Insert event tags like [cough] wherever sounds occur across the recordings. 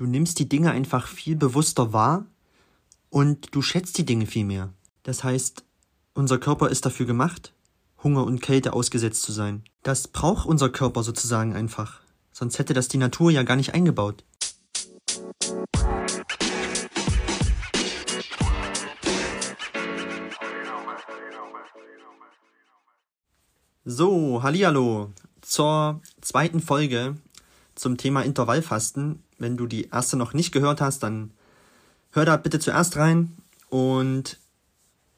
Du nimmst die Dinge einfach viel bewusster wahr und du schätzt die Dinge viel mehr. Das heißt, unser Körper ist dafür gemacht, Hunger und Kälte ausgesetzt zu sein. Das braucht unser Körper sozusagen einfach. Sonst hätte das die Natur ja gar nicht eingebaut. So, hallihallo zur zweiten Folge zum Thema Intervallfasten. Wenn du die erste noch nicht gehört hast, dann hör da bitte zuerst rein. Und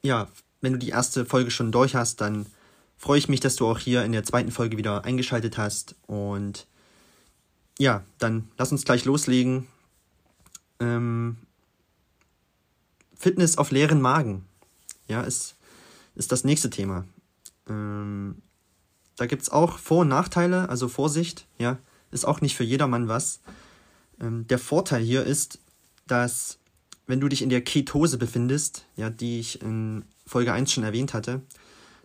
ja, wenn du die erste Folge schon durch hast, dann freue ich mich, dass du auch hier in der zweiten Folge wieder eingeschaltet hast. Und ja, dann lass uns gleich loslegen. Ähm, Fitness auf leeren Magen. Ja, ist, ist das nächste Thema. Ähm, da gibt es auch Vor- und Nachteile, also Vorsicht, ja, ist auch nicht für jedermann was. Ähm, der Vorteil hier ist, dass wenn du dich in der Ketose befindest, ja, die ich in Folge 1 schon erwähnt hatte,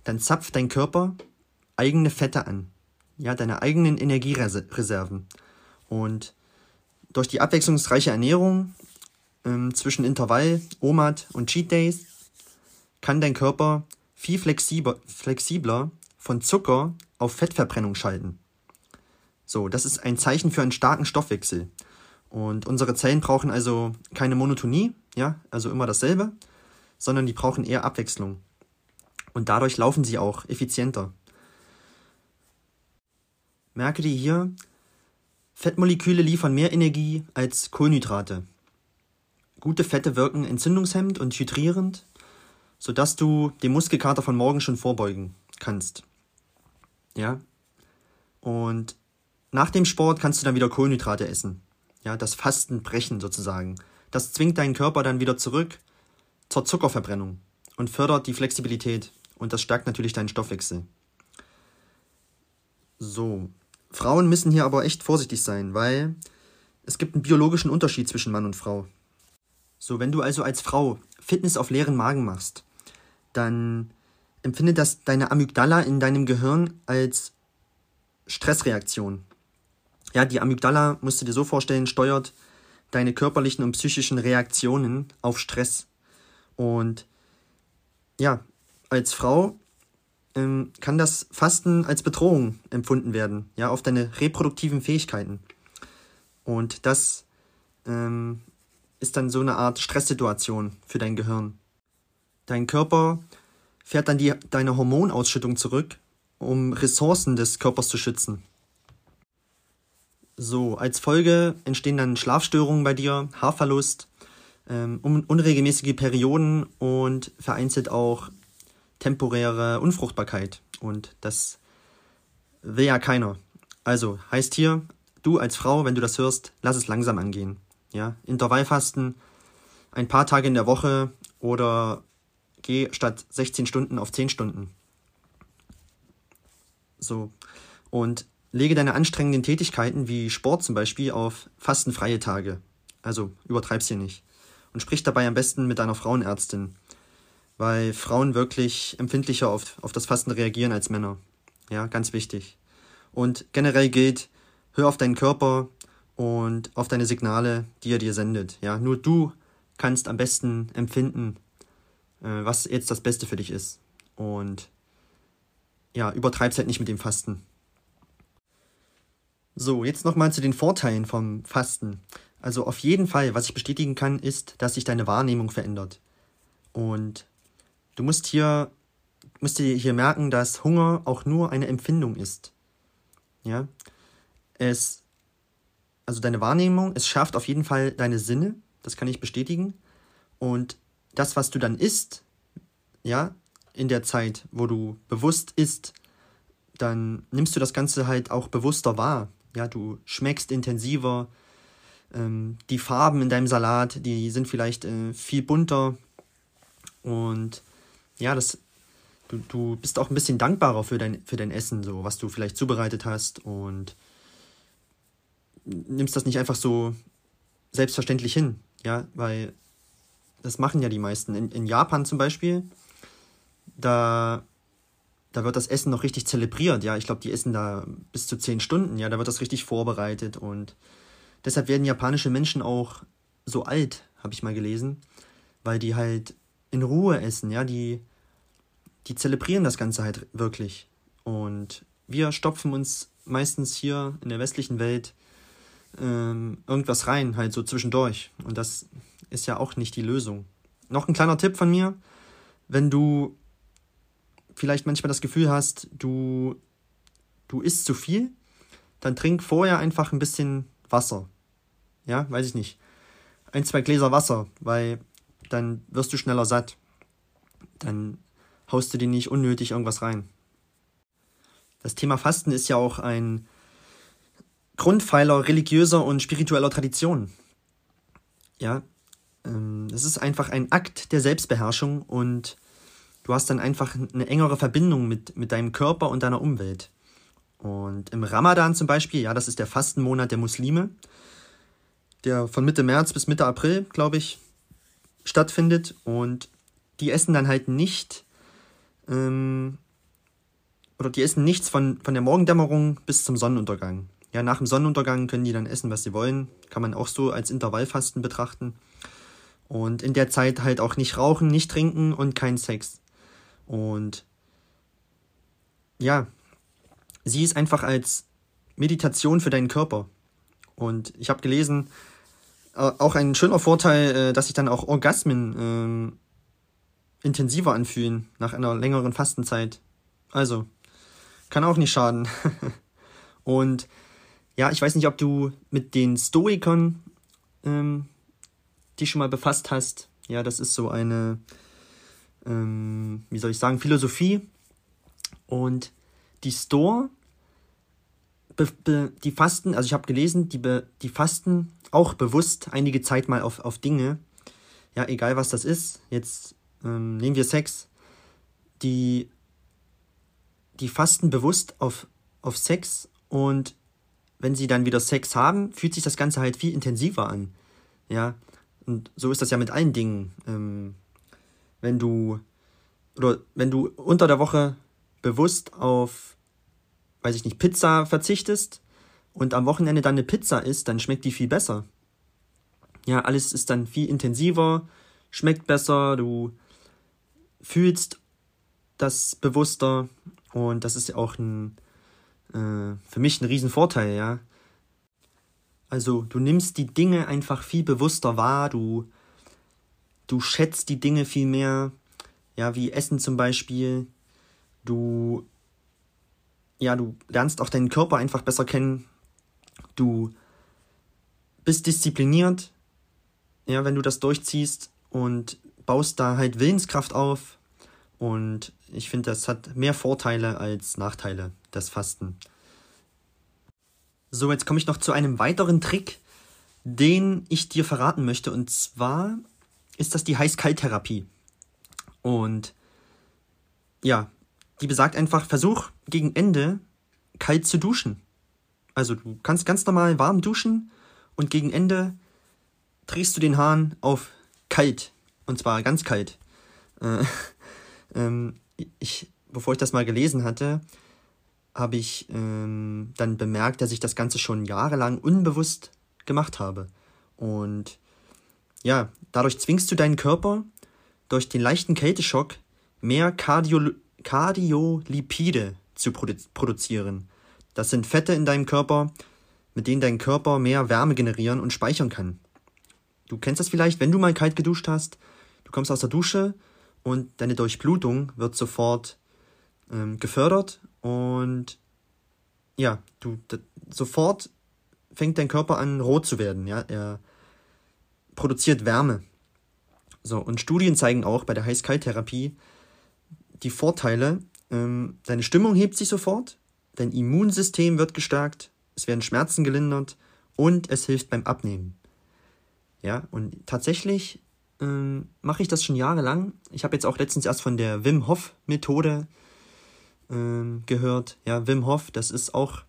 dann zapft dein Körper eigene Fette an, ja, deine eigenen Energiereserven. Und durch die abwechslungsreiche Ernährung ähm, zwischen Intervall, OMAD und Cheat Days kann dein Körper viel flexibler, flexibler von Zucker auf Fettverbrennung schalten. So, das ist ein Zeichen für einen starken Stoffwechsel. Und unsere Zellen brauchen also keine Monotonie, ja, also immer dasselbe, sondern die brauchen eher Abwechslung. Und dadurch laufen sie auch effizienter. Merke dir hier, Fettmoleküle liefern mehr Energie als Kohlenhydrate. Gute Fette wirken entzündungshemmend und hydrierend, sodass du dem Muskelkater von morgen schon vorbeugen kannst. Ja. Und nach dem Sport kannst du dann wieder Kohlenhydrate essen. Ja, das Fasten brechen sozusagen. Das zwingt deinen Körper dann wieder zurück zur Zuckerverbrennung und fördert die Flexibilität. Und das stärkt natürlich deinen Stoffwechsel. So. Frauen müssen hier aber echt vorsichtig sein, weil es gibt einen biologischen Unterschied zwischen Mann und Frau. So, wenn du also als Frau Fitness auf leeren Magen machst, dann empfindet das deine Amygdala in deinem Gehirn als Stressreaktion. Ja, die Amygdala, musst du dir so vorstellen, steuert deine körperlichen und psychischen Reaktionen auf Stress. Und ja, als Frau ähm, kann das Fasten als Bedrohung empfunden werden, ja, auf deine reproduktiven Fähigkeiten. Und das ähm, ist dann so eine Art Stresssituation für dein Gehirn. Dein Körper fährt dann die, deine Hormonausschüttung zurück, um Ressourcen des Körpers zu schützen. So, als Folge entstehen dann Schlafstörungen bei dir, Haarverlust, ähm, unregelmäßige Perioden und vereinzelt auch temporäre Unfruchtbarkeit. Und das will ja keiner. Also heißt hier, du als Frau, wenn du das hörst, lass es langsam angehen. Ja, Intervallfasten, ein paar Tage in der Woche oder geh statt 16 Stunden auf 10 Stunden. So. Und lege deine anstrengenden Tätigkeiten wie Sport zum Beispiel auf fastenfreie Tage. Also übertreib's hier nicht. Und sprich dabei am besten mit deiner Frauenärztin, weil Frauen wirklich empfindlicher auf, auf das Fasten reagieren als Männer. Ja, ganz wichtig. Und generell gilt, hör auf deinen Körper und auf deine Signale, die er dir sendet. Ja, nur du kannst am besten empfinden, äh, was jetzt das Beste für dich ist. Und ja, übertreib's halt nicht mit dem Fasten. So, jetzt nochmal zu den Vorteilen vom Fasten. Also auf jeden Fall, was ich bestätigen kann, ist, dass sich deine Wahrnehmung verändert. Und du musst hier, musst dir hier merken, dass Hunger auch nur eine Empfindung ist. Ja. Es, also deine Wahrnehmung, es schärft auf jeden Fall deine Sinne, das kann ich bestätigen. Und das, was du dann isst, ja, in der Zeit, wo du bewusst isst, dann nimmst du das Ganze halt auch bewusster wahr. Ja, du schmeckst intensiver. Ähm, die Farben in deinem Salat, die sind vielleicht äh, viel bunter. Und ja, das, du, du bist auch ein bisschen dankbarer für dein, für dein Essen, so was du vielleicht zubereitet hast und nimmst das nicht einfach so selbstverständlich hin. Ja, weil das machen ja die meisten. In, in Japan zum Beispiel, da, da wird das Essen noch richtig zelebriert. Ja, ich glaube, die essen da bis zu zehn Stunden. Ja, da wird das richtig vorbereitet und deshalb werden japanische Menschen auch so alt, habe ich mal gelesen, weil die halt in Ruhe essen, ja, die, die zelebrieren das Ganze halt wirklich. Und wir stopfen uns meistens hier in der westlichen Welt ähm, irgendwas rein, halt so zwischendurch. Und das ist ja auch nicht die Lösung. Noch ein kleiner Tipp von mir, wenn du vielleicht manchmal das Gefühl hast, du, du isst zu viel, dann trink vorher einfach ein bisschen Wasser. Ja, weiß ich nicht. Ein, zwei Gläser Wasser, weil dann wirst du schneller satt. Dann haust du dir nicht unnötig irgendwas rein. Das Thema Fasten ist ja auch ein Grundpfeiler religiöser und spiritueller Tradition. Ja, ähm, es ist einfach ein Akt der Selbstbeherrschung und du hast dann einfach eine engere Verbindung mit, mit deinem Körper und deiner Umwelt. Und im Ramadan zum Beispiel, ja, das ist der Fastenmonat der Muslime, der von Mitte März bis Mitte April, glaube ich, stattfindet. Und die essen dann halt nicht, ähm, oder die essen nichts von, von der Morgendämmerung bis zum Sonnenuntergang. Ja, nach dem Sonnenuntergang können die dann essen, was sie wollen. Kann man auch so als Intervallfasten betrachten. Und in der Zeit halt auch nicht rauchen, nicht trinken und kein Sex. Und ja, sie ist einfach als Meditation für deinen Körper. Und ich habe gelesen, äh, auch ein schöner Vorteil, äh, dass sich dann auch Orgasmen äh, intensiver anfühlen nach einer längeren Fastenzeit. Also, kann auch nicht schaden. [laughs] Und ja, ich weiß nicht, ob du mit den Stoikern ähm, dich schon mal befasst hast. Ja, das ist so eine, ähm, wie soll ich sagen, Philosophie. Und die Store, be, be, die fasten, also ich habe gelesen, die, be, die fasten auch bewusst einige Zeit mal auf, auf Dinge. Ja, egal was das ist. Jetzt ähm, nehmen wir Sex. Die, die fasten bewusst auf, auf Sex und wenn sie dann wieder Sex haben, fühlt sich das Ganze halt viel intensiver an. Ja, und so ist das ja mit allen Dingen. Ähm, wenn du oder wenn du unter der Woche bewusst auf, weiß ich nicht, Pizza verzichtest und am Wochenende dann eine Pizza isst, dann schmeckt die viel besser. Ja, alles ist dann viel intensiver, schmeckt besser, du fühlst das bewusster und das ist ja auch ein äh, für mich ein Riesenvorteil, ja. Also du nimmst die Dinge einfach viel bewusster wahr, du, du schätzt die Dinge viel mehr, ja, wie Essen zum Beispiel. Du, ja, du lernst auch deinen Körper einfach besser kennen. Du bist diszipliniert, ja, wenn du das durchziehst und baust da halt Willenskraft auf. Und ich finde, das hat mehr Vorteile als Nachteile, das Fasten. So, jetzt komme ich noch zu einem weiteren Trick, den ich dir verraten möchte. Und zwar ist das die Heiß-Kalt-Therapie. Und ja, die besagt einfach, versuch gegen Ende kalt zu duschen. Also du kannst ganz normal warm duschen und gegen Ende drehst du den Hahn auf kalt. Und zwar ganz kalt. Äh, [laughs] ähm, ich, bevor ich das mal gelesen hatte, habe ich ähm, dann bemerkt, dass ich das Ganze schon jahrelang unbewusst gemacht habe. Und ja, dadurch zwingst du deinen Körper durch den leichten Kälteschock mehr Cardio Kardiolipide zu produ produzieren. Das sind Fette in deinem Körper, mit denen dein Körper mehr Wärme generieren und speichern kann. Du kennst das vielleicht, wenn du mal kalt geduscht hast. Du kommst aus der Dusche und deine Durchblutung wird sofort ähm, gefördert und ja, du sofort fängt dein Körper an rot zu werden, ja, er produziert Wärme. So, und Studien zeigen auch bei der Heiß-Kalt-Therapie die Vorteile, ähm, deine Stimmung hebt sich sofort, dein Immunsystem wird gestärkt, es werden Schmerzen gelindert und es hilft beim Abnehmen. Ja, und tatsächlich ähm, mache ich das schon jahrelang. Ich habe jetzt auch letztens erst von der Wim Hof Methode ähm, gehört. Ja, Wim Hof, das ist auch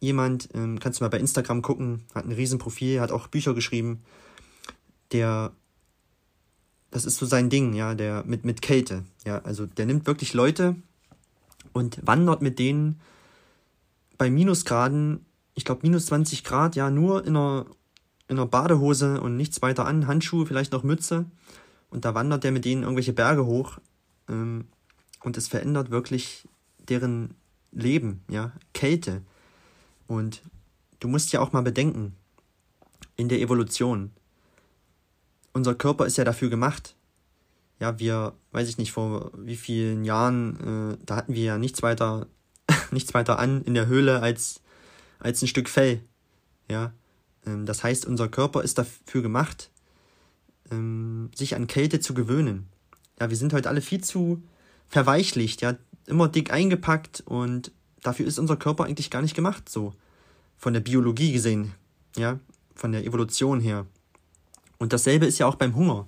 jemand, ähm, kannst du mal bei Instagram gucken, hat ein Riesenprofil, hat auch Bücher geschrieben. Der, das ist so sein Ding, ja, der mit, mit Kälte. Ja, also der nimmt wirklich Leute und wandert mit denen bei Minusgraden ich glaube, minus 20 Grad, ja, nur in einer, in einer Badehose und nichts weiter an, Handschuhe, vielleicht noch Mütze. Und da wandert der mit denen irgendwelche Berge hoch. Ähm, und es verändert wirklich deren Leben, ja, Kälte. Und du musst ja auch mal bedenken, in der Evolution, unser Körper ist ja dafür gemacht. Ja, wir, weiß ich nicht, vor wie vielen Jahren, äh, da hatten wir ja nichts weiter, [laughs] nichts weiter an in der Höhle als als ein Stück Fell. Ja, ähm, das heißt, unser Körper ist dafür gemacht, ähm, sich an Kälte zu gewöhnen. Ja, wir sind heute alle viel zu verweichlicht, ja, immer dick eingepackt und dafür ist unser Körper eigentlich gar nicht gemacht, so von der Biologie gesehen, ja, von der Evolution her. Und dasselbe ist ja auch beim Hunger.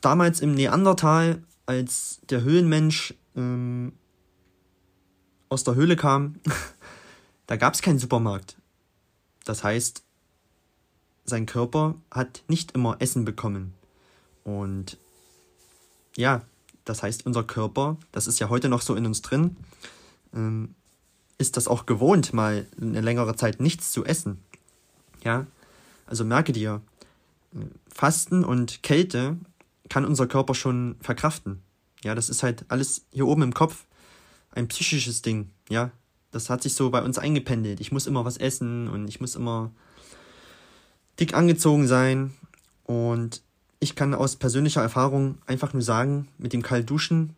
Damals im Neandertal, als der Höhlenmensch ähm, aus der Höhle kam, [laughs] Da gab es keinen Supermarkt. Das heißt, sein Körper hat nicht immer Essen bekommen. Und ja, das heißt, unser Körper, das ist ja heute noch so in uns drin, ähm, ist das auch gewohnt, mal eine längere Zeit nichts zu essen. Ja, also merke dir, Fasten und Kälte kann unser Körper schon verkraften. Ja, das ist halt alles hier oben im Kopf ein psychisches Ding. Ja, das hat sich so bei uns eingependelt. Ich muss immer was essen und ich muss immer dick angezogen sein. Und ich kann aus persönlicher Erfahrung einfach nur sagen, mit dem Kaltduschen,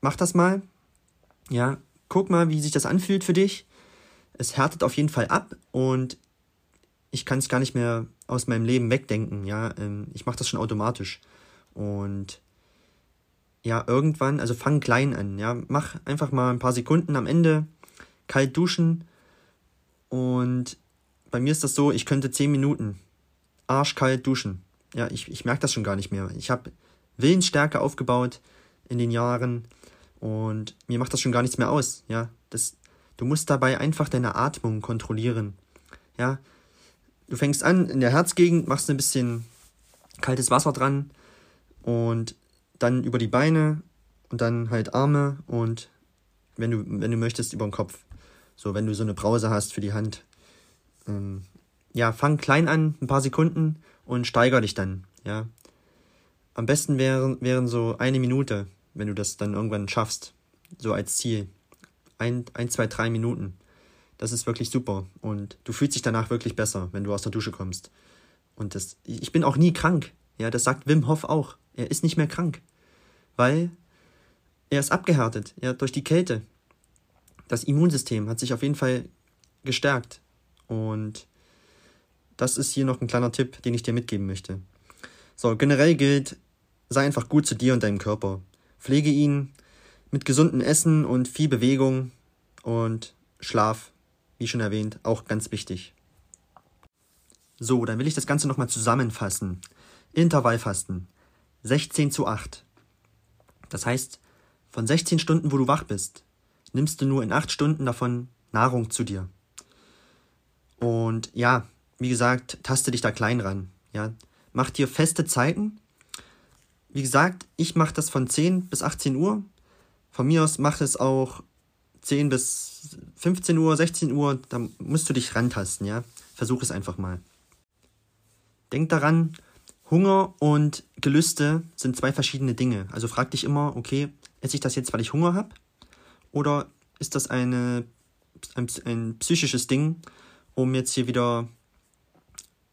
mach das mal. Ja, guck mal, wie sich das anfühlt für dich. Es härtet auf jeden Fall ab und ich kann es gar nicht mehr aus meinem Leben wegdenken. Ja, ähm, ich mache das schon automatisch. Und ja, irgendwann, also fang klein an, ja, mach einfach mal ein paar Sekunden am Ende kalt duschen und bei mir ist das so, ich könnte zehn Minuten arschkalt duschen. Ja, ich, ich merke das schon gar nicht mehr. Ich habe Willensstärke aufgebaut in den Jahren und mir macht das schon gar nichts mehr aus. Ja, das, du musst dabei einfach deine Atmung kontrollieren. Ja, du fängst an in der Herzgegend, machst ein bisschen kaltes Wasser dran und dann über die Beine und dann halt Arme und wenn du, wenn du möchtest, über den Kopf. So, wenn du so eine Brause hast für die Hand. Ähm, ja, fang klein an, ein paar Sekunden und steiger dich dann, ja. Am besten wären, wären so eine Minute, wenn du das dann irgendwann schaffst, so als Ziel. Ein, ein, zwei, drei Minuten. Das ist wirklich super. Und du fühlst dich danach wirklich besser, wenn du aus der Dusche kommst. Und das, ich bin auch nie krank. Ja, das sagt Wim Hof auch. Er ist nicht mehr krank. Weil er ist abgehärtet, ja, durch die Kälte. Das Immunsystem hat sich auf jeden Fall gestärkt. Und das ist hier noch ein kleiner Tipp, den ich dir mitgeben möchte. So, generell gilt, sei einfach gut zu dir und deinem Körper. Pflege ihn mit gesundem Essen und viel Bewegung und Schlaf, wie schon erwähnt, auch ganz wichtig. So, dann will ich das Ganze nochmal zusammenfassen. Intervallfasten. 16 zu 8. Das heißt, von 16 Stunden, wo du wach bist, nimmst du nur in 8 Stunden davon Nahrung zu dir. Und ja, wie gesagt, taste dich da klein ran. Ja, mach dir feste Zeiten. Wie gesagt, ich mache das von 10 bis 18 Uhr. Von mir aus mach es auch 10 bis 15 Uhr, 16 Uhr. Da musst du dich rantasten, ja. Versuch es einfach mal. Denk daran, Hunger und Gelüste sind zwei verschiedene Dinge. Also frag dich immer, okay, esse ich das jetzt, weil ich Hunger habe? Oder ist das eine, ein, ein psychisches Ding, um jetzt hier wieder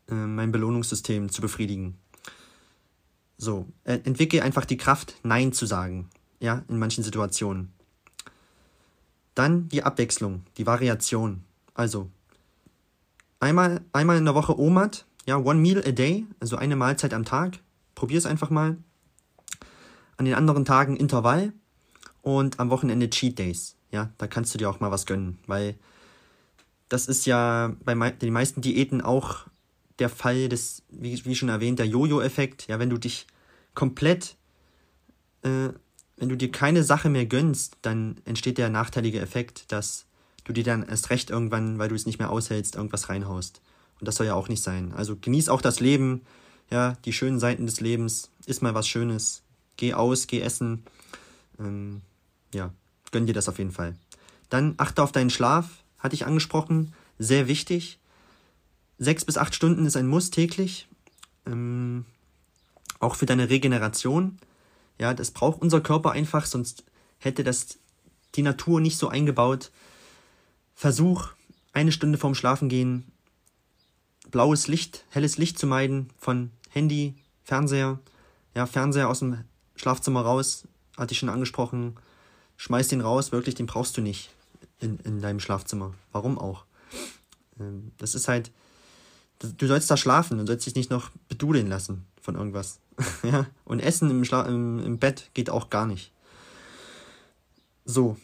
äh, mein Belohnungssystem zu befriedigen? So, äh, entwickle einfach die Kraft, Nein zu sagen, ja, in manchen Situationen. Dann die Abwechslung, die Variation. Also, einmal, einmal in der Woche OMAD, ja, one meal a day, also eine Mahlzeit am Tag. Probier es einfach mal. An den anderen Tagen Intervall und am Wochenende Cheat Days. Ja, da kannst du dir auch mal was gönnen, weil das ist ja bei den meisten Diäten auch der Fall des, wie, wie schon erwähnt, der Jojo-Effekt. Ja, wenn du dich komplett, äh, wenn du dir keine Sache mehr gönnst, dann entsteht der nachteilige Effekt, dass du dir dann erst recht irgendwann, weil du es nicht mehr aushältst, irgendwas reinhaust. Und das soll ja auch nicht sein. Also genieß auch das Leben, ja, die schönen Seiten des Lebens, iss mal was Schönes, geh aus, geh essen, ähm, ja, gönn dir das auf jeden Fall. Dann achte auf deinen Schlaf, hatte ich angesprochen, sehr wichtig. Sechs bis acht Stunden ist ein Muss täglich. Ähm, auch für deine Regeneration. Ja, das braucht unser Körper einfach, sonst hätte das die Natur nicht so eingebaut. Versuch, eine Stunde vorm Schlafengehen blaues Licht, helles Licht zu meiden von Handy, Fernseher. Ja, Fernseher aus dem Schlafzimmer raus, hatte ich schon angesprochen. Schmeiß den raus, wirklich, den brauchst du nicht in, in deinem Schlafzimmer. Warum auch? Ähm, das ist halt, du sollst da schlafen und sollst dich nicht noch bedudeln lassen von irgendwas. [laughs] ja, und Essen im, Schla im, im Bett geht auch gar nicht. So,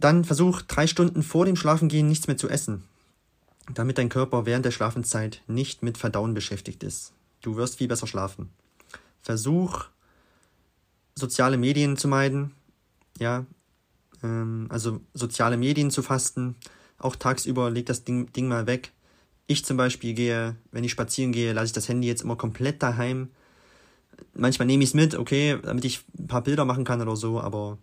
dann versuch drei Stunden vor dem Schlafengehen nichts mehr zu essen, damit dein Körper während der Schlafenszeit nicht mit Verdauen beschäftigt ist. Du wirst viel besser schlafen. Versuch soziale Medien zu meiden, ja, ähm, also soziale Medien zu fasten. Auch tagsüber leg das Ding, Ding mal weg. Ich zum Beispiel gehe, wenn ich spazieren gehe, lasse ich das Handy jetzt immer komplett daheim. Manchmal nehme ich es mit, okay, damit ich ein paar Bilder machen kann oder so, aber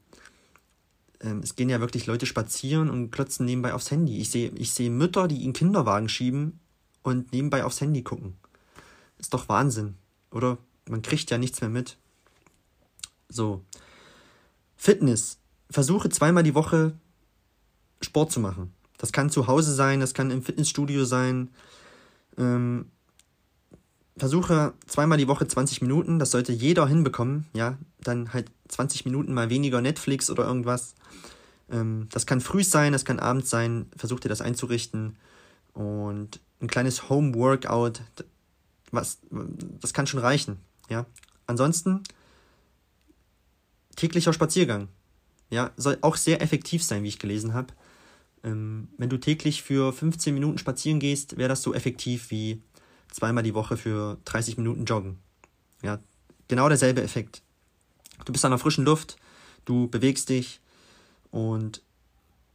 ähm, es gehen ja wirklich Leute spazieren und klotzen nebenbei aufs Handy. Ich sehe ich seh Mütter, die in Kinderwagen schieben und nebenbei aufs Handy gucken. Ist doch Wahnsinn, oder? Man kriegt ja nichts mehr mit. So. Fitness. Versuche zweimal die Woche Sport zu machen. Das kann zu Hause sein, das kann im Fitnessstudio sein. Ähm, versuche zweimal die Woche 20 Minuten, das sollte jeder hinbekommen, ja. Dann halt 20 Minuten mal weniger Netflix oder irgendwas. Ähm, das kann früh sein, das kann abends sein. Versuch dir das einzurichten. Und ein kleines Home-Workout, was, das kann schon reichen, ja. Ansonsten täglicher Spaziergang. Ja, soll auch sehr effektiv sein, wie ich gelesen habe. Ähm, wenn du täglich für 15 Minuten spazieren gehst, wäre das so effektiv wie zweimal die Woche für 30 Minuten joggen. Ja, genau derselbe Effekt. Du bist an der frischen Luft, du bewegst dich und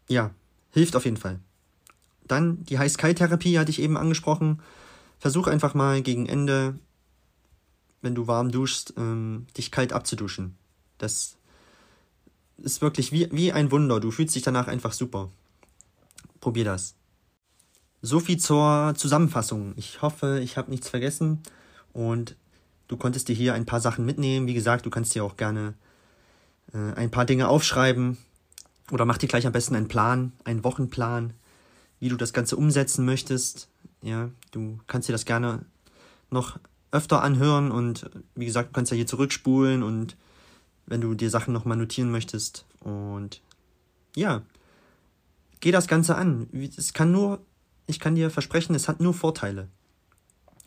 ja, hilft auf jeden Fall. Dann die Heiß-Kalt-Therapie hatte ich eben angesprochen. Versuch einfach mal gegen Ende, wenn du warm duschst, ähm, dich kalt abzuduschen. Das ist wirklich wie, wie ein Wunder. Du fühlst dich danach einfach super. Probier das. So viel zur Zusammenfassung. Ich hoffe, ich habe nichts vergessen und du konntest dir hier ein paar Sachen mitnehmen. Wie gesagt, du kannst dir auch gerne äh, ein paar Dinge aufschreiben oder mach dir gleich am besten einen Plan, einen Wochenplan, wie du das Ganze umsetzen möchtest. Ja, du kannst dir das gerne noch öfter anhören und wie gesagt, du kannst ja hier zurückspulen und wenn du dir Sachen nochmal notieren möchtest. Und ja, geh das Ganze an. Es kann nur ich kann dir versprechen, es hat nur Vorteile.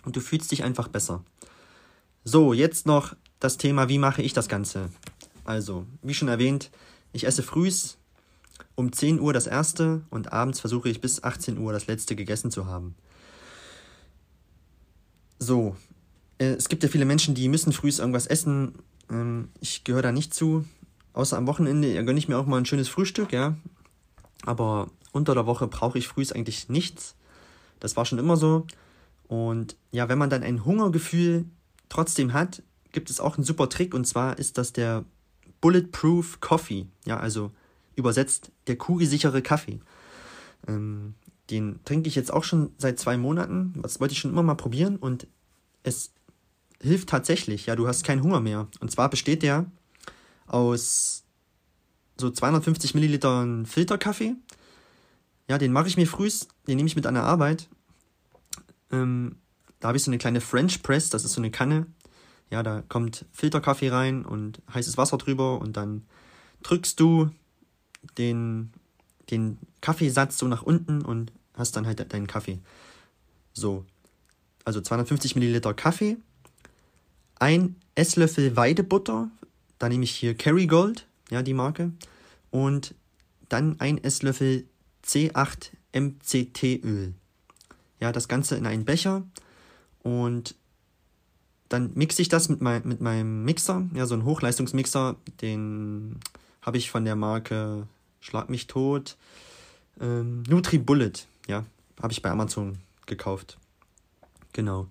Und du fühlst dich einfach besser. So, jetzt noch das Thema, wie mache ich das Ganze? Also, wie schon erwähnt, ich esse frühs um 10 Uhr das erste und abends versuche ich bis 18 Uhr das letzte gegessen zu haben. So, äh, es gibt ja viele Menschen, die müssen frühs irgendwas essen. Ähm, ich gehöre da nicht zu. Außer am Wochenende gönne ich mir auch mal ein schönes Frühstück, ja. Aber unter der Woche brauche ich frühs eigentlich nichts. Das war schon immer so. Und ja, wenn man dann ein Hungergefühl trotzdem hat, gibt es auch einen super Trick und zwar ist das der Bulletproof Coffee. Ja, also übersetzt der kugelsichere Kaffee. Ähm, den trinke ich jetzt auch schon seit zwei Monaten. Das wollte ich schon immer mal probieren und es hilft tatsächlich. Ja, du hast keinen Hunger mehr. Und zwar besteht der aus so 250 Millilitern Filterkaffee, ja, den mache ich mir frühs, den nehme ich mit an der Arbeit. Ähm, da habe ich so eine kleine French Press, das ist so eine Kanne. Ja, da kommt Filterkaffee rein und heißes Wasser drüber und dann drückst du den, den Kaffeesatz so nach unten und hast dann halt deinen Kaffee. So, also 250 Milliliter Kaffee, ein Esslöffel Weidebutter, da nehme ich hier Kerrygold, ja, die Marke, und dann ein Esslöffel C8-MCT-Öl. Ja, das Ganze in einen Becher. Und dann mixe ich das mit, mein, mit meinem Mixer, ja, so ein Hochleistungsmixer, den habe ich von der Marke Schlag mich tot, ähm, NutriBullet, ja, habe ich bei Amazon gekauft. Genau.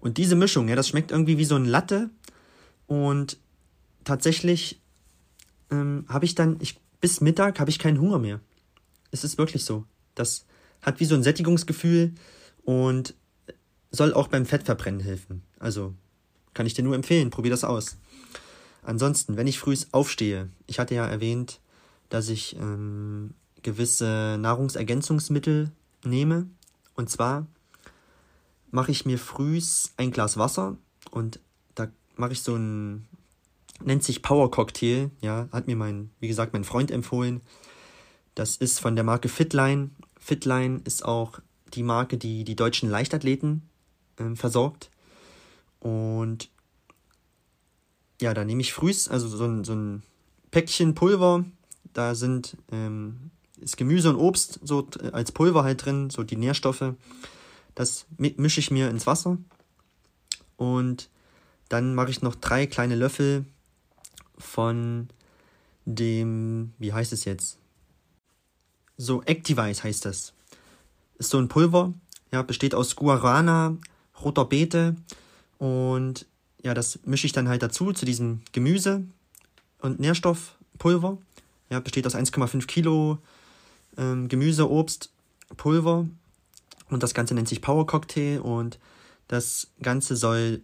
Und diese Mischung, ja, das schmeckt irgendwie wie so ein Latte. Und tatsächlich ähm, habe ich dann, ich, bis Mittag habe ich keinen Hunger mehr es ist wirklich so. Das hat wie so ein Sättigungsgefühl und soll auch beim Fettverbrennen helfen. Also kann ich dir nur empfehlen, probier das aus. Ansonsten, wenn ich früh aufstehe, ich hatte ja erwähnt, dass ich ähm, gewisse Nahrungsergänzungsmittel nehme. Und zwar mache ich mir frühs ein Glas Wasser und da mache ich so ein, nennt sich Power Cocktail, ja, hat mir mein, wie gesagt, mein Freund empfohlen. Das ist von der Marke Fitline. Fitline ist auch die Marke, die die deutschen Leichtathleten äh, versorgt. Und ja, da nehme ich frühs, also so ein, so ein Päckchen Pulver. Da sind ähm, ist Gemüse und Obst so als Pulver halt drin, so die Nährstoffe. Das mische ich mir ins Wasser. Und dann mache ich noch drei kleine Löffel von dem, wie heißt es jetzt? So, Activize heißt das. Ist so ein Pulver, ja, besteht aus Guarana, roter Beete und ja, das mische ich dann halt dazu zu diesem Gemüse und Nährstoffpulver. Ja, besteht aus 1,5 Kilo ähm, Gemüse, Obst, Pulver und das Ganze nennt sich Power Cocktail und das Ganze soll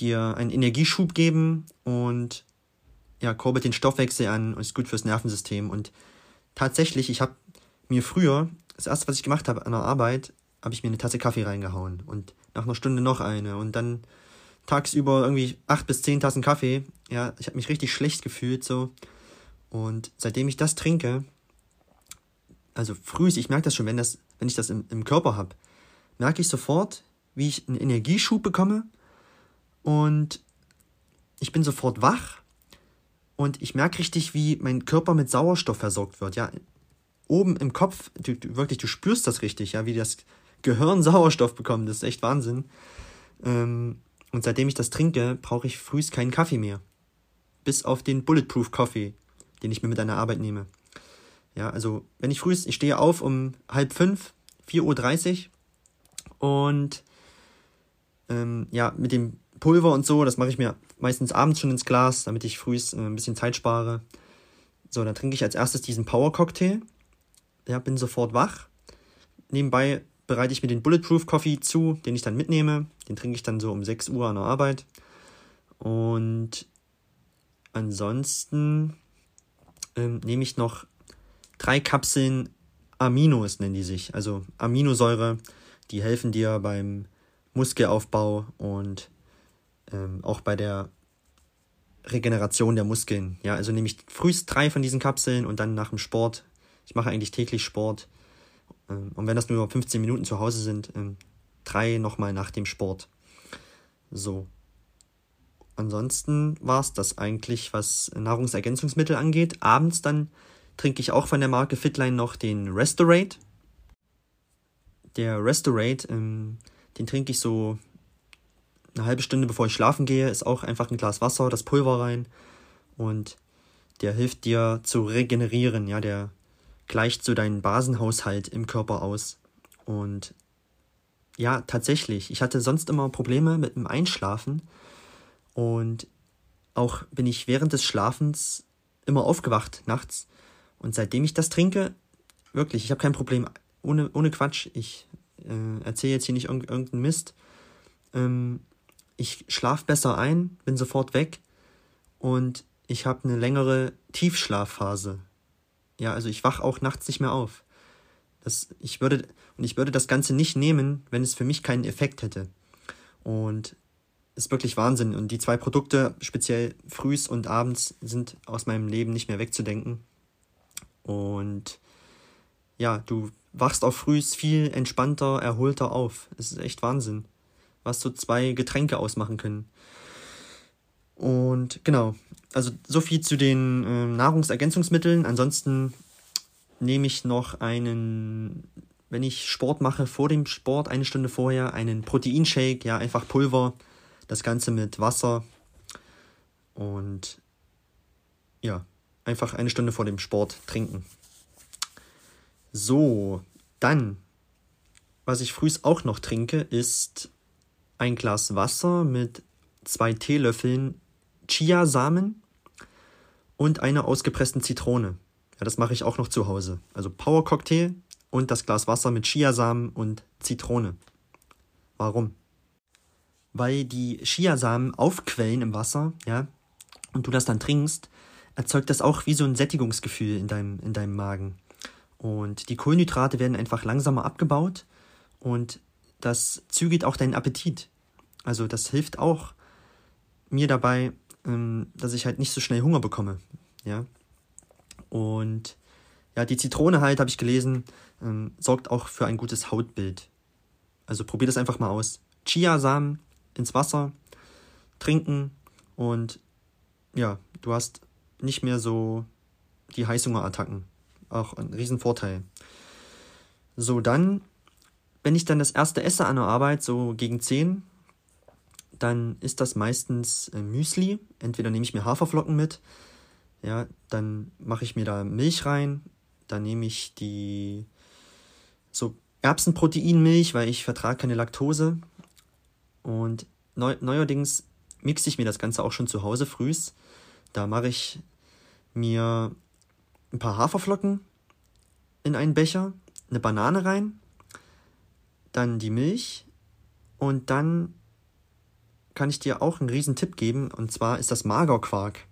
dir einen Energieschub geben und ja, kurbelt den Stoffwechsel an und ist gut fürs Nervensystem. Und tatsächlich, ich habe mir früher, das erste, was ich gemacht habe an der Arbeit, habe ich mir eine Tasse Kaffee reingehauen und nach einer Stunde noch eine und dann tagsüber irgendwie acht bis zehn Tassen Kaffee. Ja, ich habe mich richtig schlecht gefühlt so. Und seitdem ich das trinke, also früh, ich merke das schon, wenn, das, wenn ich das im, im Körper habe, merke ich sofort, wie ich einen Energieschub bekomme und ich bin sofort wach und ich merke richtig, wie mein Körper mit Sauerstoff versorgt wird. Ja, oben im Kopf, du, du, wirklich, du spürst das richtig, ja, wie das Gehirn [laughs] Sauerstoff bekommt. Das ist echt Wahnsinn. Ähm, und seitdem ich das trinke, brauche ich frühst keinen Kaffee mehr. Bis auf den Bulletproof Coffee, den ich mir mit einer Arbeit nehme. Ja, also wenn ich frühst, ich stehe auf um halb fünf, 4.30 Uhr und ähm, ja, mit dem Pulver und so, das mache ich mir meistens abends schon ins Glas, damit ich frühst äh, ein bisschen Zeit spare. So, dann trinke ich als erstes diesen Power Cocktail. Ja, bin sofort wach. Nebenbei bereite ich mir den Bulletproof Coffee zu, den ich dann mitnehme. Den trinke ich dann so um 6 Uhr an der Arbeit. Und ansonsten ähm, nehme ich noch drei Kapseln Aminos, nennen die sich. Also Aminosäure, die helfen dir beim Muskelaufbau und ähm, auch bei der Regeneration der Muskeln. Ja, also nehme ich frühst drei von diesen Kapseln und dann nach dem Sport. Ich mache eigentlich täglich Sport ähm, und wenn das nur 15 Minuten zu Hause sind, ähm, drei nochmal nach dem Sport. So. Ansonsten war es das eigentlich, was Nahrungsergänzungsmittel angeht. Abends dann trinke ich auch von der Marke Fitline noch den Restorate. Der Restorate, ähm, den trinke ich so eine halbe Stunde bevor ich schlafen gehe, ist auch einfach ein Glas Wasser, das Pulver rein und der hilft dir zu regenerieren, ja, der gleicht so deinen Basenhaushalt im Körper aus. Und ja, tatsächlich, ich hatte sonst immer Probleme mit dem Einschlafen und auch bin ich während des Schlafens immer aufgewacht nachts. Und seitdem ich das trinke, wirklich, ich habe kein Problem. Ohne, ohne Quatsch, ich äh, erzähle jetzt hier nicht irg irgendeinen Mist. Ähm, ich schlafe besser ein, bin sofort weg und ich habe eine längere Tiefschlafphase. Ja, also ich wach auch nachts nicht mehr auf. Das, ich würde, und ich würde das Ganze nicht nehmen, wenn es für mich keinen Effekt hätte. Und ist wirklich Wahnsinn. Und die zwei Produkte, speziell frühs und abends, sind aus meinem Leben nicht mehr wegzudenken. Und ja, du wachst auch frühs viel entspannter, erholter auf. Es ist echt Wahnsinn, was so zwei Getränke ausmachen können. Und genau, also so viel zu den äh, Nahrungsergänzungsmitteln. Ansonsten nehme ich noch einen, wenn ich Sport mache, vor dem Sport, eine Stunde vorher, einen Proteinshake, ja, einfach Pulver, das Ganze mit Wasser und ja, einfach eine Stunde vor dem Sport trinken. So, dann, was ich frühs auch noch trinke, ist ein Glas Wasser mit zwei Teelöffeln Chiasamen und einer ausgepressten Zitrone. Ja, das mache ich auch noch zu Hause. Also Power Cocktail, und das Glas Wasser mit Chiasamen und Zitrone. Warum? Weil die Chiasamen aufquellen im Wasser, ja, und du das dann trinkst, erzeugt das auch wie so ein Sättigungsgefühl in deinem, in deinem Magen. Und die Kohlenhydrate werden einfach langsamer abgebaut und das zügelt auch deinen Appetit. Also das hilft auch mir dabei, ähm, dass ich halt nicht so schnell Hunger bekomme. Ja. Und ja, die Zitrone halt, habe ich gelesen, ähm, sorgt auch für ein gutes Hautbild. Also probier das einfach mal aus. Chiasamen ins Wasser, trinken und ja, du hast nicht mehr so die Heißhungerattacken. Auch ein Riesenvorteil. So, dann, wenn ich dann das erste esse an der Arbeit, so gegen 10, dann ist das meistens äh, Müsli. Entweder nehme ich mir Haferflocken mit, ja, dann mache ich mir da Milch rein, dann nehme ich die so Erbsenproteinmilch, weil ich vertrage keine Laktose. Und neu, neuerdings mixe ich mir das Ganze auch schon zu Hause frühs. Da mache ich mir ein paar Haferflocken in einen Becher, eine Banane rein, dann die Milch und dann kann ich dir auch einen riesen Tipp geben und zwar ist das Magerquark.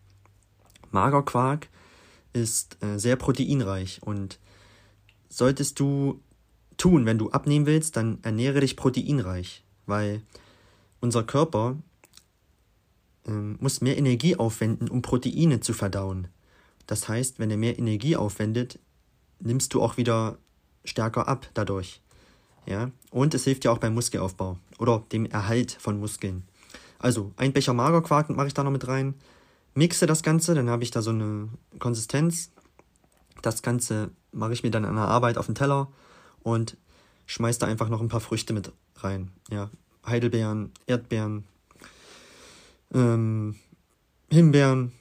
Magerquark ist äh, sehr proteinreich und solltest du tun, wenn du abnehmen willst, dann ernähre dich proteinreich, weil unser Körper ähm, muss mehr Energie aufwenden, um Proteine zu verdauen. Das heißt, wenn er mehr Energie aufwendet, nimmst du auch wieder stärker ab dadurch. Ja? Und es hilft ja auch beim Muskelaufbau oder dem Erhalt von Muskeln. Also ein Becher Magerquark mache ich da noch mit rein, mixe das Ganze, dann habe ich da so eine Konsistenz. Das Ganze mache ich mir dann an der Arbeit auf den Teller und schmeiße da einfach noch ein paar Früchte mit rein. Ja, Heidelbeeren, Erdbeeren, ähm, Himbeeren,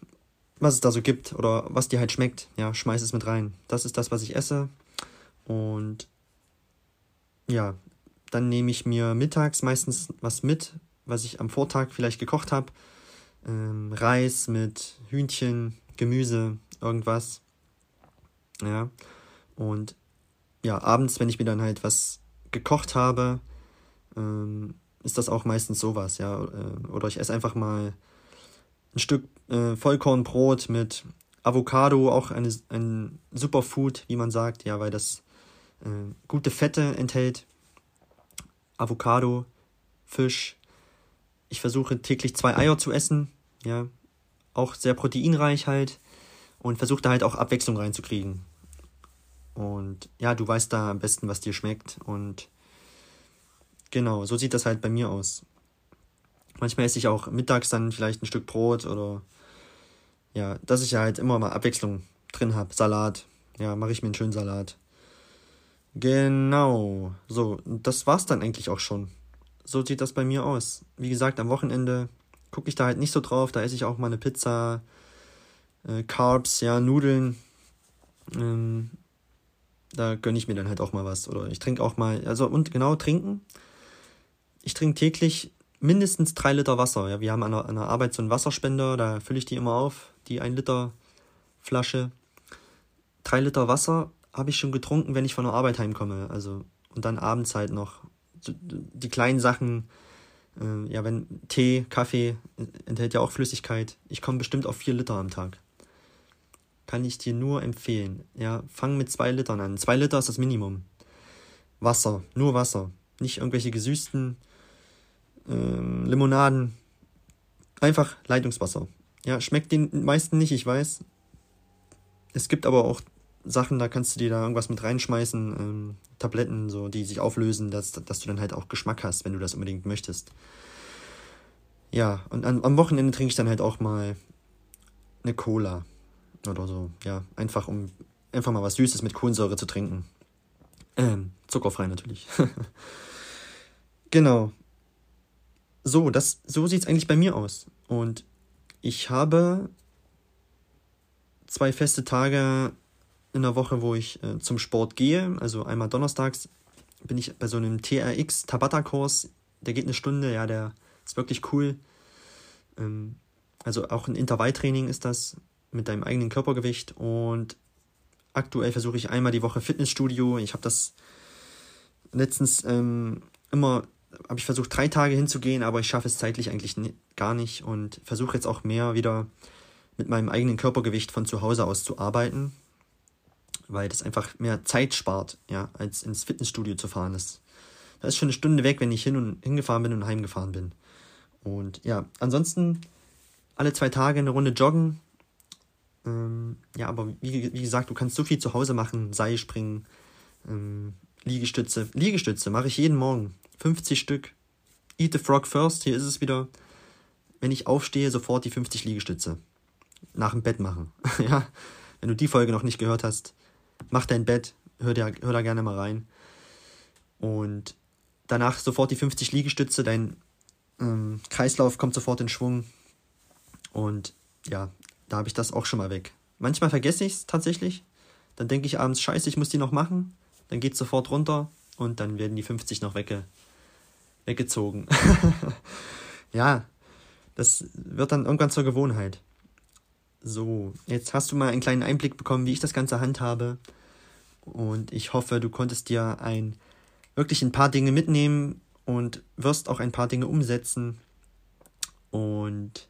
was es da so gibt oder was dir halt schmeckt, ja, schmeiß es mit rein. Das ist das, was ich esse. Und ja, dann nehme ich mir mittags meistens was mit, was ich am Vortag vielleicht gekocht habe. Ähm, Reis mit Hühnchen, Gemüse, irgendwas. Ja. Und ja, abends, wenn ich mir dann halt was gekocht habe, ähm, ist das auch meistens sowas, ja. Äh, oder ich esse einfach mal ein Stück äh, Vollkornbrot mit Avocado, auch eine, ein Superfood, wie man sagt, ja, weil das äh, gute Fette enthält. Avocado, Fisch. Ich versuche täglich zwei Eier zu essen, ja, auch sehr proteinreich halt und versuche da halt auch Abwechslung reinzukriegen. Und ja, du weißt da am besten, was dir schmeckt und Genau, so sieht das halt bei mir aus. Manchmal esse ich auch mittags dann vielleicht ein Stück Brot oder ja, dass ich halt immer mal Abwechslung drin habe. Salat. Ja, mache ich mir einen schönen Salat. Genau. So, das war's dann eigentlich auch schon. So sieht das bei mir aus. Wie gesagt, am Wochenende gucke ich da halt nicht so drauf. Da esse ich auch mal eine Pizza, äh, Carbs, ja, Nudeln. Ähm, da gönne ich mir dann halt auch mal was. Oder ich trinke auch mal, also und genau trinken ich trinke täglich mindestens drei Liter Wasser. Ja, wir haben an der, an der Arbeit so einen Wasserspender, da fülle ich die immer auf, die 1 Liter Flasche. Drei Liter Wasser habe ich schon getrunken, wenn ich von der Arbeit heimkomme. Also, und dann abends halt noch die kleinen Sachen, äh, ja, wenn Tee, Kaffee enthält ja auch Flüssigkeit. Ich komme bestimmt auf vier Liter am Tag. Kann ich dir nur empfehlen. Ja, fang mit zwei Litern an. Zwei Liter ist das Minimum. Wasser, nur Wasser. Nicht irgendwelche gesüßten ähm, Limonaden. Einfach Leitungswasser. Ja, schmeckt den meisten nicht, ich weiß. Es gibt aber auch Sachen, da kannst du dir da irgendwas mit reinschmeißen, ähm, Tabletten, so, die sich auflösen, dass, dass du dann halt auch Geschmack hast, wenn du das unbedingt möchtest. Ja, und an, am Wochenende trinke ich dann halt auch mal eine Cola oder so. Ja, einfach um einfach mal was Süßes mit Kohlensäure zu trinken. Ähm, zuckerfrei natürlich. [laughs] genau. So, das, so sieht es eigentlich bei mir aus. Und ich habe zwei feste Tage in der Woche, wo ich äh, zum Sport gehe. Also einmal donnerstags bin ich bei so einem TRX Tabata-Kurs. Der geht eine Stunde, ja, der ist wirklich cool. Ähm, also auch ein Intervalltraining ist das mit deinem eigenen Körpergewicht. Und aktuell versuche ich einmal die Woche Fitnessstudio. Ich habe das letztens ähm, immer, habe ich versucht, drei Tage hinzugehen, aber ich schaffe es zeitlich eigentlich gar nicht und versuche jetzt auch mehr wieder mit meinem eigenen Körpergewicht von zu Hause aus zu arbeiten, weil das einfach mehr Zeit spart, ja, als ins Fitnessstudio zu fahren. Das, das ist schon eine Stunde weg, wenn ich hin und hingefahren bin und heimgefahren bin. Und ja, ansonsten alle zwei Tage eine Runde joggen. Ähm, ja, aber wie, wie gesagt, du kannst so viel zu Hause machen, Seil springen, ähm, Liegestütze. Liegestütze mache ich jeden Morgen. 50 Stück. Eat the frog first. Hier ist es wieder. Wenn ich aufstehe, sofort die 50 Liegestütze. Nach dem Bett machen. [laughs] ja. Wenn du die Folge noch nicht gehört hast, mach dein Bett. Hör, dir, hör da gerne mal rein. Und danach sofort die 50 Liegestütze. Dein ähm, Kreislauf kommt sofort in Schwung. Und ja, da habe ich das auch schon mal weg. Manchmal vergesse ich es tatsächlich. Dann denke ich abends, scheiße, ich muss die noch machen dann geht es sofort runter und dann werden die 50 noch wegge weggezogen. [laughs] ja, das wird dann irgendwann zur Gewohnheit. So, jetzt hast du mal einen kleinen Einblick bekommen, wie ich das Ganze handhabe. Und ich hoffe, du konntest dir ein wirklich ein paar Dinge mitnehmen und wirst auch ein paar Dinge umsetzen. Und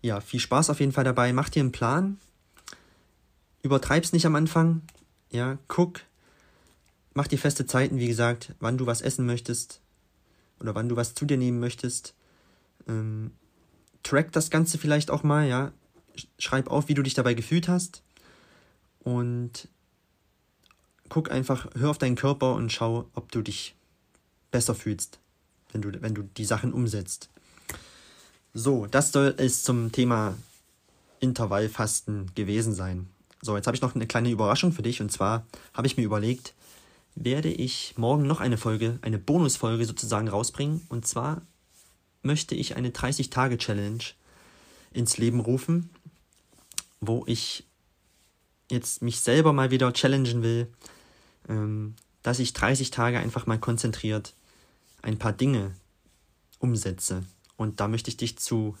ja, viel Spaß auf jeden Fall dabei. Mach dir einen Plan. Übertreib's nicht am Anfang. Ja, guck, mach dir feste Zeiten, wie gesagt, wann du was essen möchtest oder wann du was zu dir nehmen möchtest. Ähm, track das Ganze vielleicht auch mal, ja. Schreib auf, wie du dich dabei gefühlt hast. Und guck einfach, hör auf deinen Körper und schau, ob du dich besser fühlst, wenn du, wenn du die Sachen umsetzt. So, das soll es zum Thema Intervallfasten gewesen sein. So, jetzt habe ich noch eine kleine Überraschung für dich und zwar habe ich mir überlegt, werde ich morgen noch eine Folge, eine Bonusfolge sozusagen rausbringen. Und zwar möchte ich eine 30-Tage-Challenge ins Leben rufen, wo ich jetzt mich selber mal wieder challengen will, ähm, dass ich 30 Tage einfach mal konzentriert ein paar Dinge umsetze. Und da möchte ich dich zu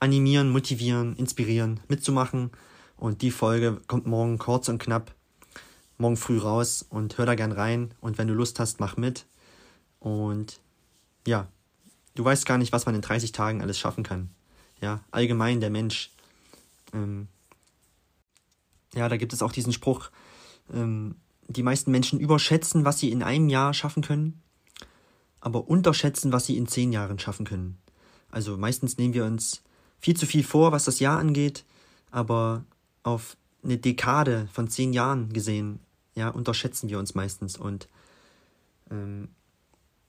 animieren, motivieren, inspirieren, mitzumachen. Und die Folge kommt morgen kurz und knapp morgen früh raus und hör da gern rein. Und wenn du Lust hast, mach mit. Und ja, du weißt gar nicht, was man in 30 Tagen alles schaffen kann. Ja, allgemein der Mensch. Ähm, ja, da gibt es auch diesen Spruch, ähm, die meisten Menschen überschätzen, was sie in einem Jahr schaffen können, aber unterschätzen, was sie in zehn Jahren schaffen können. Also meistens nehmen wir uns viel zu viel vor, was das Jahr angeht, aber auf eine Dekade von zehn Jahren gesehen ja, unterschätzen wir uns meistens. Und ähm,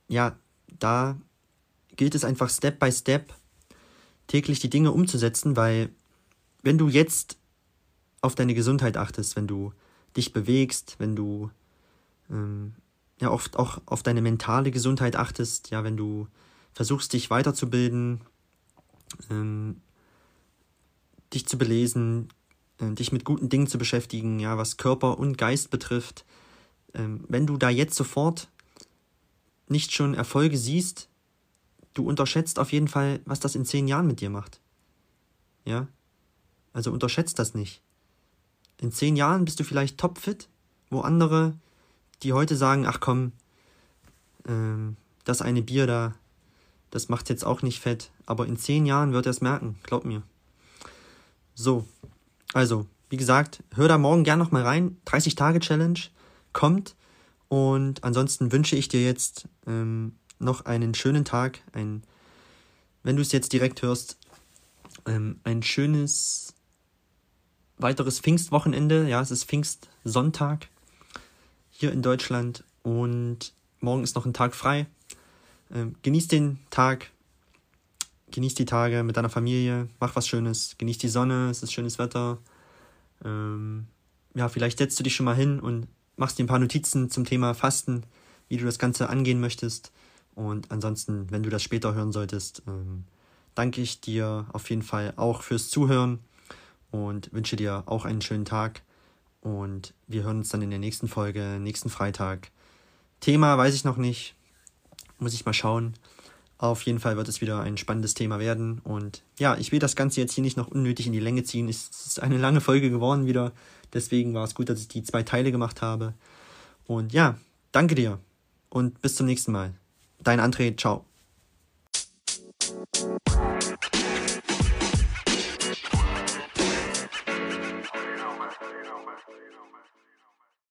ja, da gilt es einfach Step by Step täglich die Dinge umzusetzen, weil wenn du jetzt auf deine Gesundheit achtest, wenn du dich bewegst, wenn du ähm, ja oft auch auf deine mentale Gesundheit achtest, ja, wenn du versuchst, dich weiterzubilden, ähm, dich zu belesen, äh, dich mit guten Dingen zu beschäftigen, ja, was Körper und Geist betrifft. Ähm, wenn du da jetzt sofort nicht schon Erfolge siehst, du unterschätzt auf jeden Fall, was das in zehn Jahren mit dir macht. Ja? Also unterschätzt das nicht. In zehn Jahren bist du vielleicht topfit, wo andere, die heute sagen, ach komm, ähm, das eine Bier da, das macht jetzt auch nicht fett, aber in zehn Jahren wird er es merken, glaub mir. So, also, wie gesagt, hör da morgen gern nochmal rein. 30-Tage-Challenge kommt. Und ansonsten wünsche ich dir jetzt ähm, noch einen schönen Tag. Ein, wenn du es jetzt direkt hörst, ähm, ein schönes weiteres Pfingstwochenende. Ja, es ist Pfingstsonntag hier in Deutschland. Und morgen ist noch ein Tag frei. Ähm, genieß den Tag genieß die Tage mit deiner Familie, mach was Schönes, genieß die Sonne, es ist schönes Wetter. Ähm, ja, vielleicht setzt du dich schon mal hin und machst dir ein paar Notizen zum Thema Fasten, wie du das Ganze angehen möchtest. Und ansonsten, wenn du das später hören solltest, ähm, danke ich dir auf jeden Fall auch fürs Zuhören und wünsche dir auch einen schönen Tag. Und wir hören uns dann in der nächsten Folge, nächsten Freitag. Thema weiß ich noch nicht, muss ich mal schauen. Auf jeden Fall wird es wieder ein spannendes Thema werden. Und ja, ich will das Ganze jetzt hier nicht noch unnötig in die Länge ziehen. Es ist eine lange Folge geworden wieder. Deswegen war es gut, dass ich die zwei Teile gemacht habe. Und ja, danke dir und bis zum nächsten Mal. Dein André, ciao.